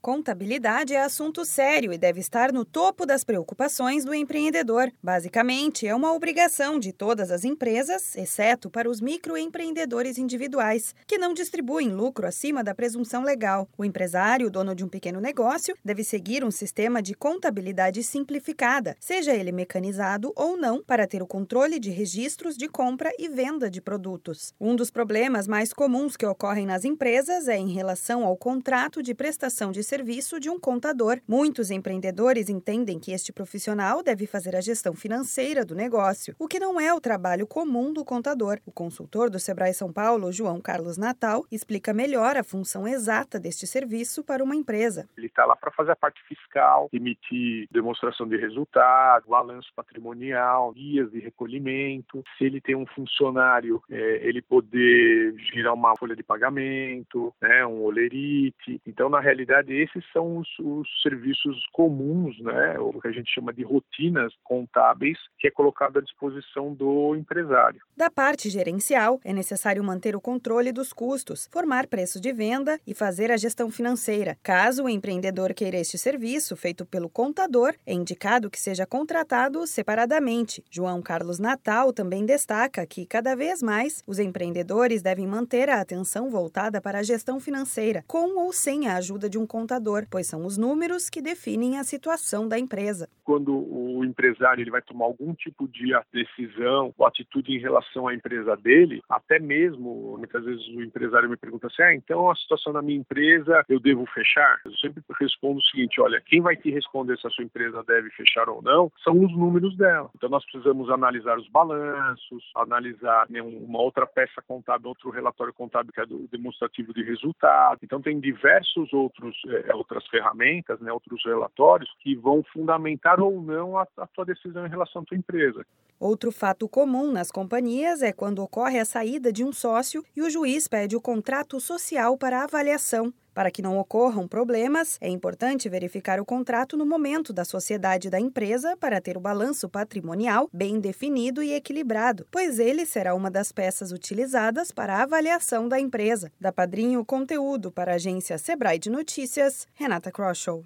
Contabilidade é assunto sério e deve estar no topo das preocupações do empreendedor. Basicamente, é uma obrigação de todas as empresas, exceto para os microempreendedores individuais, que não distribuem lucro acima da presunção legal. O empresário, dono de um pequeno negócio, deve seguir um sistema de contabilidade simplificada, seja ele mecanizado ou não, para ter o controle de registros de compra e venda de produtos. Um dos problemas mais comuns que ocorrem nas empresas é em relação ao contrato de prestação de serviço de um contador. Muitos empreendedores entendem que este profissional deve fazer a gestão financeira do negócio, o que não é o trabalho comum do contador. O consultor do Sebrae São Paulo, João Carlos Natal, explica melhor a função exata deste serviço para uma empresa. Ele está lá para fazer a parte fiscal, emitir demonstração de resultado, balanço patrimonial, guias de recolhimento. Se ele tem um funcionário, é, ele poder girar uma folha de pagamento, né, um olerite. Então, na realidade, esses são os, os, serviços comuns, né, o que a gente chama de rotinas contábeis, que é colocado à disposição do empresário. Da parte gerencial, é necessário manter o controle dos custos, formar preço de venda e fazer a gestão financeira. Caso o empreendedor queira este serviço feito pelo contador, é indicado que seja contratado separadamente. João Carlos Natal também destaca que, cada vez mais, os empreendedores devem manter a atenção voltada para a gestão financeira, com ou sem a ajuda de um contador contador, pois são os números que definem a situação da empresa. Quando o empresário ele vai tomar algum tipo de decisão ou atitude em relação à empresa dele, até mesmo, muitas vezes o empresário me pergunta assim, ah, então a situação da minha empresa eu devo fechar? Eu sempre respondo o seguinte, olha, quem vai te responder se a sua empresa deve fechar ou não são os números dela. Então nós precisamos analisar os balanços, analisar né, uma outra peça contábil, outro relatório contábil que é do demonstrativo de resultado. Então tem diversos outros é, é, outras ferramentas, né, outros relatórios que vão fundamentar ou não a, a tua decisão em relação à tua empresa. Outro fato comum nas companhias é quando ocorre a saída de um sócio e o juiz pede o contrato social para avaliação. Para que não ocorram problemas, é importante verificar o contrato no momento da sociedade da empresa para ter o balanço patrimonial bem definido e equilibrado, pois ele será uma das peças utilizadas para a avaliação da empresa. Da Padrinho Conteúdo para a agência Sebrae de Notícias, Renata Kroschel.